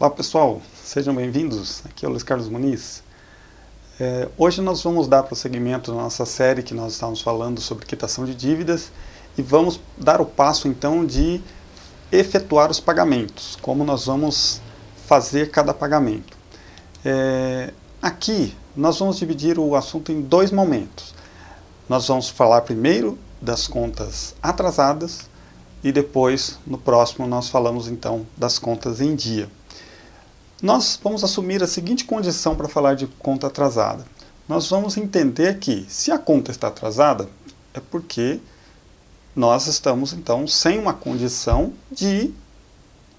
Olá pessoal, sejam bem-vindos. Aqui é o Luiz Carlos Muniz. É, hoje nós vamos dar prosseguimento na nossa série que nós estávamos falando sobre quitação de dívidas e vamos dar o passo então de efetuar os pagamentos, como nós vamos fazer cada pagamento. É, aqui nós vamos dividir o assunto em dois momentos. Nós vamos falar primeiro das contas atrasadas e depois, no próximo, nós falamos então das contas em dia. Nós vamos assumir a seguinte condição para falar de conta atrasada. Nós vamos entender que se a conta está atrasada, é porque nós estamos então sem uma condição de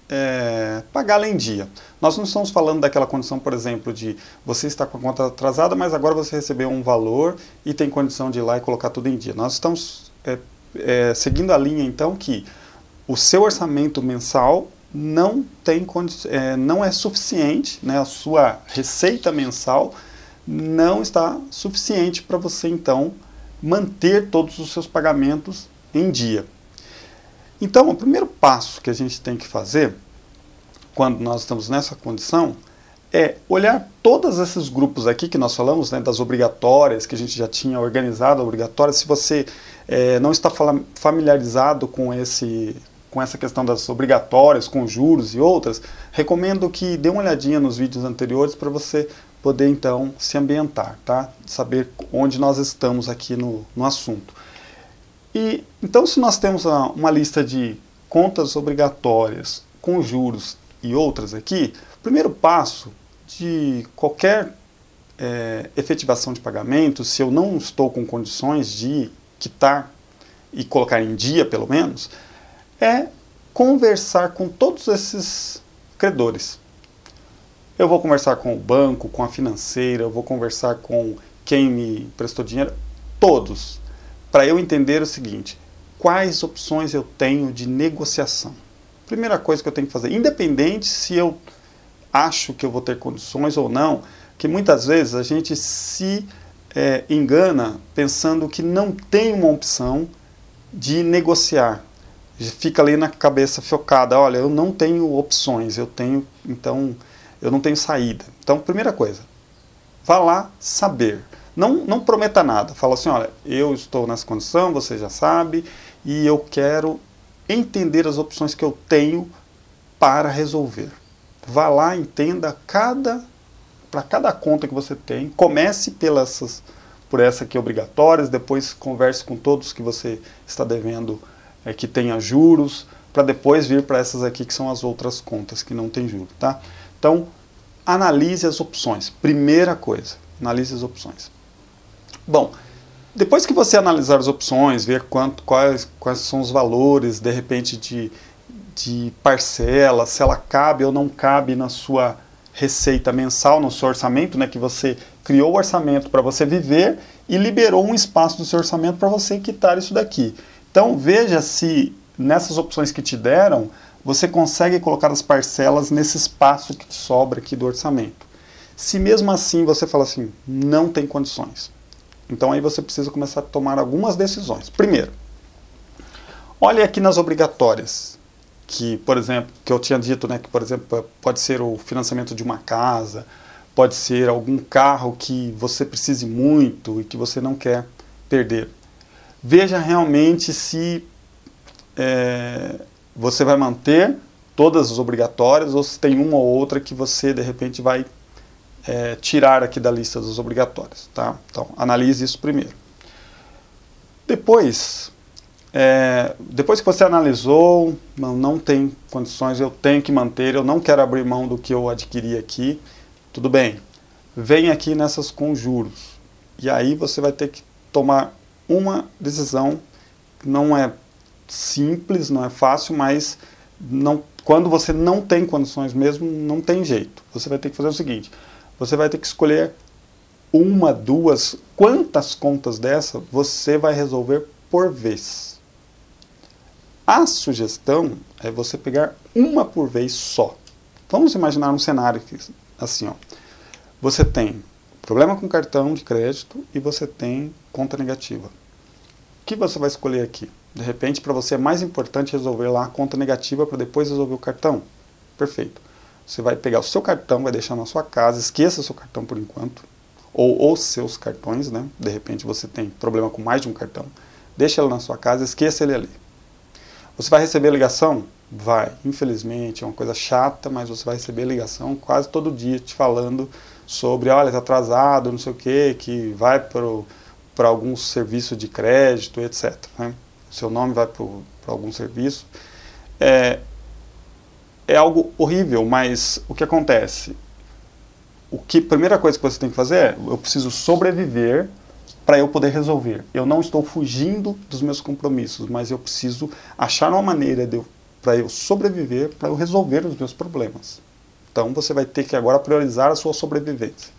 é, pagá-la em dia. Nós não estamos falando daquela condição, por exemplo, de você está com a conta atrasada, mas agora você recebeu um valor e tem condição de ir lá e colocar tudo em dia. Nós estamos é, é, seguindo a linha então que o seu orçamento mensal não tem é, não é suficiente, né, a sua receita mensal não está suficiente para você então manter todos os seus pagamentos em dia. Então, o primeiro passo que a gente tem que fazer, quando nós estamos nessa condição, é olhar todos esses grupos aqui que nós falamos, né, das obrigatórias, que a gente já tinha organizado, obrigatórias. Se você é, não está familiarizado com, esse, com essa questão das obrigatórias, com juros e outras, recomendo que dê uma olhadinha nos vídeos anteriores para você poder então se ambientar, tá? Saber onde nós estamos aqui no, no assunto. E então, se nós temos uma lista de contas obrigatórias com juros e outras aqui, o primeiro passo de qualquer é, efetivação de pagamento, se eu não estou com condições de quitar e colocar em dia, pelo menos, é conversar com todos esses credores. Eu vou conversar com o banco, com a financeira, eu vou conversar com quem me prestou dinheiro, todos para eu entender o seguinte: quais opções eu tenho de negociação? Primeira coisa que eu tenho que fazer, independente se eu acho que eu vou ter condições ou não, que muitas vezes a gente se é, engana pensando que não tem uma opção de negociar. Fica ali na cabeça focada, olha, eu não tenho opções, eu tenho, então, eu não tenho saída. Então, primeira coisa, vá lá saber. Não, não prometa nada. Fala assim, olha, eu estou nessa condição, você já sabe, e eu quero entender as opções que eu tenho para resolver. Vá lá, entenda cada para cada conta que você tem. Comece pelas por essa aqui obrigatórias, depois converse com todos que você está devendo é, que tenha juros, para depois vir para essas aqui que são as outras contas que não tem juros, tá? Então, analise as opções. Primeira coisa, analise as opções. Bom, depois que você analisar as opções, ver quanto, quais, quais são os valores, de repente, de, de parcela, se ela cabe ou não cabe na sua receita mensal, no seu orçamento, né, que você criou o orçamento para você viver e liberou um espaço do seu orçamento para você quitar isso daqui. Então veja se nessas opções que te deram, você consegue colocar as parcelas nesse espaço que te sobra aqui do orçamento. Se mesmo assim você fala assim, não tem condições, então aí você precisa começar a tomar algumas decisões. Primeiro, olhe aqui nas obrigatórias, que, por exemplo, que eu tinha dito, né, que, por exemplo, pode ser o financiamento de uma casa, pode ser algum carro que você precise muito e que você não quer perder. Veja realmente se é, você vai manter todas as obrigatórias ou se tem uma ou outra que você, de repente, vai é, tirar aqui da lista dos obrigatórios. Tá? Então, analise isso primeiro. Depois, é, depois que você analisou, não, não tem condições, eu tenho que manter, eu não quero abrir mão do que eu adquiri aqui, tudo bem. Vem aqui nessas com juros. E aí você vai ter que tomar uma decisão, não é simples, não é fácil, mas não, quando você não tem condições mesmo, não tem jeito. Você vai ter que fazer o seguinte, você vai ter que escolher uma, duas, quantas contas dessa você vai resolver por vez. A sugestão é você pegar uma por vez só. Vamos imaginar um cenário assim, ó. Você tem problema com cartão de crédito e você tem conta negativa. O que você vai escolher aqui? De repente, para você é mais importante resolver lá a conta negativa para depois resolver o cartão. Perfeito. você vai pegar o seu cartão, vai deixar na sua casa, esqueça o seu cartão por enquanto, ou os seus cartões, né? De repente você tem problema com mais de um cartão, deixa ele na sua casa, esqueça ele ali. Você vai receber ligação? Vai. Infelizmente, é uma coisa chata, mas você vai receber ligação quase todo dia te falando sobre, olha, está atrasado, não sei o que, que vai para algum serviço de crédito, etc. Né? Seu nome vai para algum serviço. É, é algo horrível, mas o que acontece? O que primeira coisa que você tem que fazer é, eu preciso sobreviver para eu poder resolver. Eu não estou fugindo dos meus compromissos, mas eu preciso achar uma maneira de para eu sobreviver, para eu resolver os meus problemas. Então você vai ter que agora priorizar a sua sobrevivência.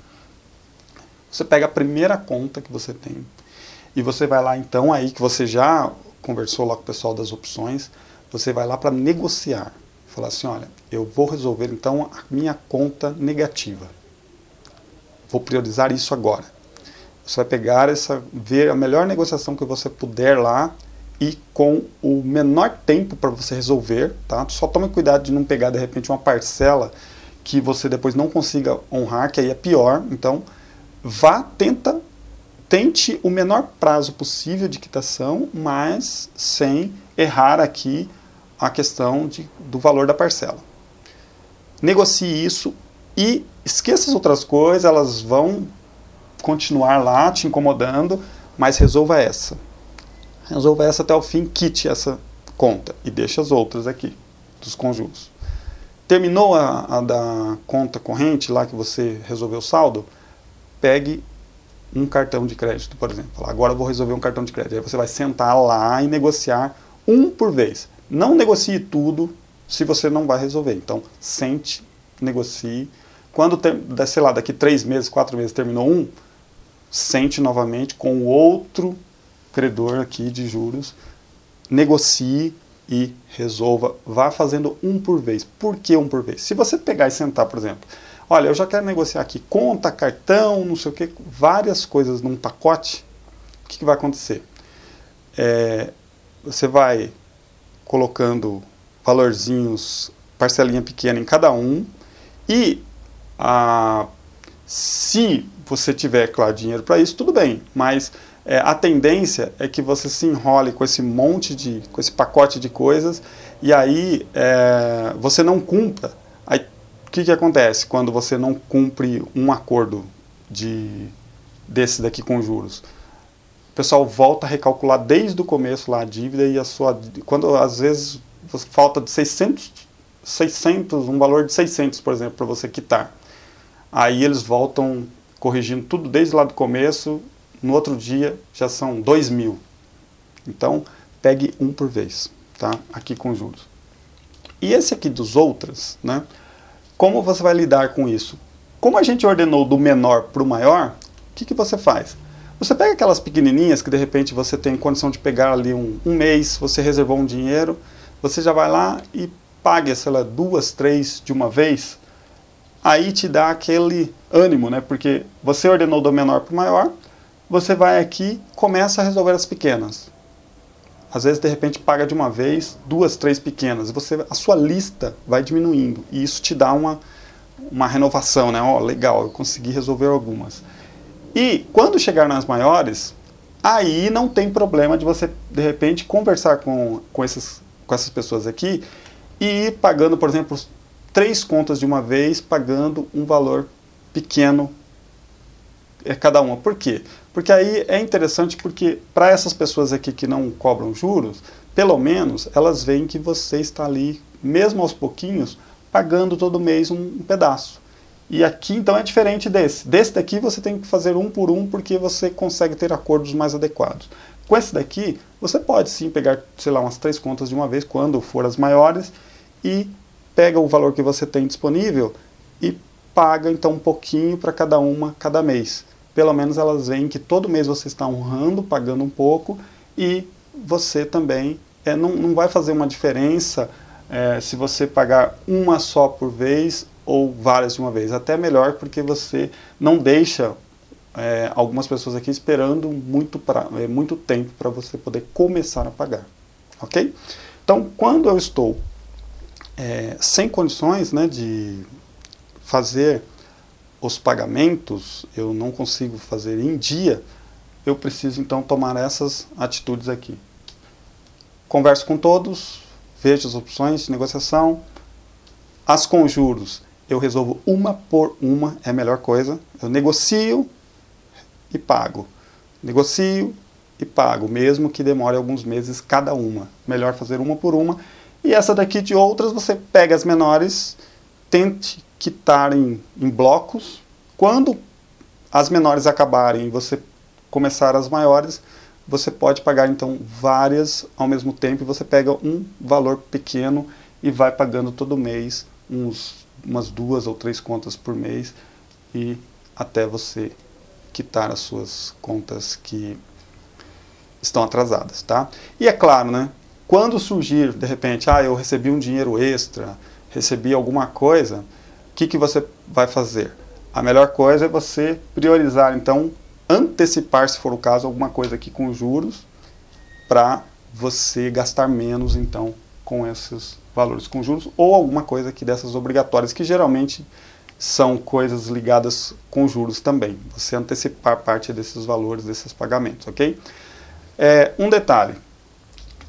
Você pega a primeira conta que você tem e você vai lá então aí que você já conversou lá com o pessoal das opções, você vai lá para negociar. Falar assim, olha, eu vou resolver então a minha conta negativa. Vou priorizar isso agora. Você vai pegar essa, ver a melhor negociação que você puder lá e com o menor tempo para você resolver, tá? Só tome cuidado de não pegar de repente uma parcela que você depois não consiga honrar, que aí é pior. Então, vá, tenta, tente o menor prazo possível de quitação, mas sem errar aqui a questão de, do valor da parcela. Negocie isso e esqueça as outras coisas, elas vão continuar lá te incomodando, mas resolva essa. Resolva essa até o fim, quite essa conta e deixe as outras aqui, dos conjuros. Terminou a, a da conta corrente lá que você resolveu o saldo, pegue um cartão de crédito, por exemplo. Agora eu vou resolver um cartão de crédito. Aí você vai sentar lá e negociar um por vez. Não negocie tudo se você não vai resolver. Então, sente, negocie. Quando, sei lá, daqui três meses, quatro meses terminou um, sente novamente com o outro credor aqui de juros, negocie e resolva. Vá fazendo um por vez. Por que um por vez? Se você pegar e sentar, por exemplo, olha, eu já quero negociar aqui conta, cartão, não sei o que, várias coisas num pacote, o que, que vai acontecer? É, você vai colocando valorzinhos, parcelinha pequena em cada um, e a, se você tiver, claro, dinheiro para isso, tudo bem, mas é, a tendência é que você se enrole com esse monte de, com esse pacote de coisas, e aí é, você não cumpra. Aí o que, que acontece quando você não cumpre um acordo de, desse daqui com juros? O pessoal volta a recalcular desde o começo lá a dívida e a sua... Quando às vezes falta de 600, 600, um valor de 600, por exemplo, para você quitar. Aí eles voltam corrigindo tudo desde lá do começo, no outro dia já são 2 mil. Então, pegue um por vez, tá? Aqui com juros. E esse aqui dos outros, né? Como você vai lidar com isso? Como a gente ordenou do menor para o maior, o que, que você faz? Você pega aquelas pequenininhas que de repente você tem condição de pegar ali um, um mês, você reservou um dinheiro, você já vai lá e paga, sei lá, duas, três de uma vez, aí te dá aquele ânimo, né? Porque você ordenou do menor para o maior, você vai aqui começa a resolver as pequenas. Às vezes, de repente, paga de uma vez duas, três pequenas. Você, a sua lista vai diminuindo e isso te dá uma, uma renovação, né? Ó, oh, legal, eu consegui resolver algumas. E quando chegar nas maiores, aí não tem problema de você, de repente, conversar com, com esses com essas pessoas aqui e ir pagando, por exemplo, três contas de uma vez, pagando um valor pequeno é, cada uma. Por quê? Porque aí é interessante porque para essas pessoas aqui que não cobram juros, pelo menos elas veem que você está ali, mesmo aos pouquinhos, pagando todo mês um, pedaço. E aqui então é diferente desse. Desse daqui você tem que fazer um por um porque você consegue ter acordos mais adequados. Com esse daqui, você pode sim pegar, sei lá, umas três contas de uma vez, quando for as maiores, e pega o valor que você tem disponível e paga então um pouquinho para cada uma cada mês. Pelo menos elas veem que todo mês você está honrando, pagando um pouco, e você também é, não, não vai fazer uma diferença é, se você pagar uma só por vez ou várias de uma vez. Até melhor porque você não deixa é, algumas pessoas aqui esperando muito, pra, é, muito tempo para você poder começar a pagar. Ok? Então, quando eu estou é, sem condições né, de fazer os pagamentos, eu não consigo fazer em dia, eu preciso então tomar essas atitudes aqui. Converso com todos, vejo as opções de negociação, as com juros eu resolvo uma por uma, é a melhor coisa. Eu negocio e pago. Negocio e pago, mesmo que demore alguns meses cada uma. Melhor fazer uma por uma. E essa daqui de outras, você pega as menores, tente quitar em, blocos. Quando as menores acabarem e você começar as maiores, você pode pagar então várias ao mesmo tempo e você pega um valor pequeno e vai pagando todo mês uns, umas duas ou três contas por mês e até você quitar as suas contas que estão atrasadas, tá? E é claro, né? Quando surgir, de repente, ah, eu recebi um dinheiro extra, recebi alguma coisa, que, que você vai fazer? A melhor coisa é você priorizar, então, antecipar, se for o caso, alguma coisa aqui com juros, para você gastar menos, então, com esses valores com juros, ou alguma coisa aqui dessas obrigatórias, que geralmente são coisas ligadas com juros também. Você antecipar parte desses valores, desses pagamentos, ok? É, um detalhe,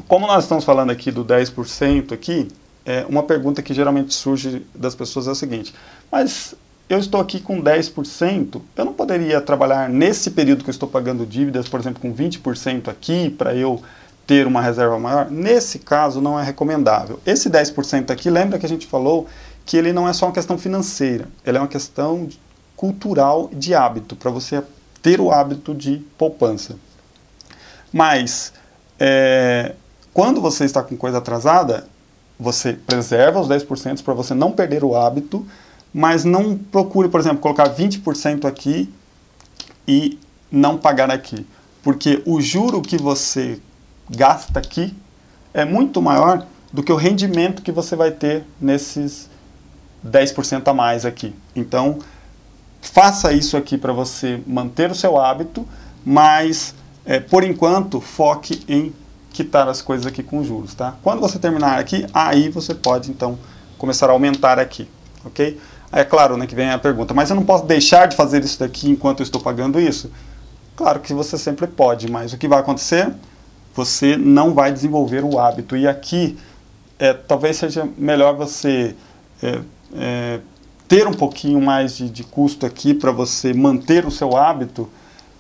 como nós estamos falando aqui do 10% aqui, é, uma pergunta que geralmente surge das pessoas é a seguinte, mas eu estou aqui com 10%, eu não poderia trabalhar nesse período que eu estou pagando dívidas, por exemplo, com 20% aqui, para eu ter uma reserva maior? Nesse caso, não é recomendável. Esse 10% aqui, lembra que a gente falou que ele não é só uma questão financeira, ele é uma questão cultural de hábito, para você ter o hábito de poupança. Mas, é, quando você está com coisa atrasada, você preserva os 10% para você não perder o hábito, mas não procure, por exemplo, colocar 20% aqui e não pagar aqui. Porque o juro que você gasta aqui é muito maior do que o rendimento que você vai ter nesses 10% a mais aqui. Então, faça isso aqui para você manter o seu hábito, mas, é, por enquanto, foque em quitar as coisas aqui com juros, tá? Quando você terminar aqui, aí você pode, então, começar a aumentar aqui, ok? É claro né, que vem a pergunta, mas eu não posso deixar de fazer isso daqui enquanto eu estou pagando isso? Claro que você sempre pode, mas o que vai acontecer? Você não vai desenvolver o hábito. E aqui, é, talvez seja melhor você é, é, ter um pouquinho mais de, de custo aqui para você manter o seu hábito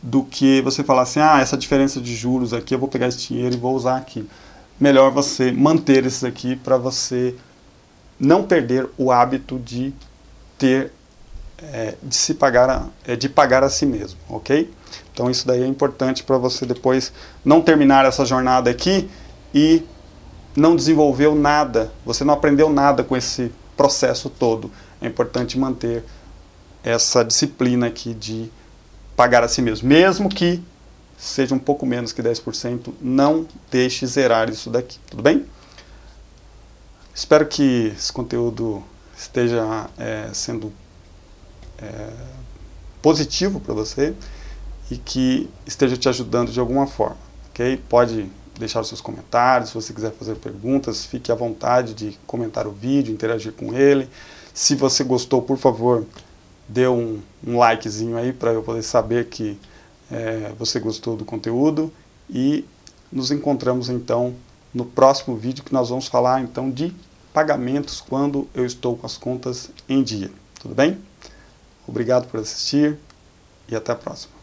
do que você falar assim, ah, essa diferença de juros aqui, eu vou pegar esse dinheiro e vou usar aqui. Melhor você manter esses aqui para você não perder o hábito de ter é, de se pagar a, é, de pagar a si mesmo, ok? Então isso daí é importante para você depois não terminar essa jornada aqui e não desenvolveu nada, você não aprendeu nada com esse processo todo. É importante manter essa disciplina aqui de pagar a si mesmo, mesmo que seja um pouco menos que 10%, não deixe zerar isso daqui, tudo bem? Espero que esse conteúdo esteja é, sendo é, positivo para você e que esteja te ajudando de alguma forma, ok? Pode deixar os seus comentários, se você quiser fazer perguntas, fique à vontade de comentar o vídeo, interagir com ele. Se você gostou, por favor, dê um, um likezinho aí para eu poder saber que é, você gostou do conteúdo e nos encontramos então no próximo vídeo que nós vamos falar então de pagamentos quando eu estou com as contas em dia. Tudo bem? Obrigado por assistir e até a próxima.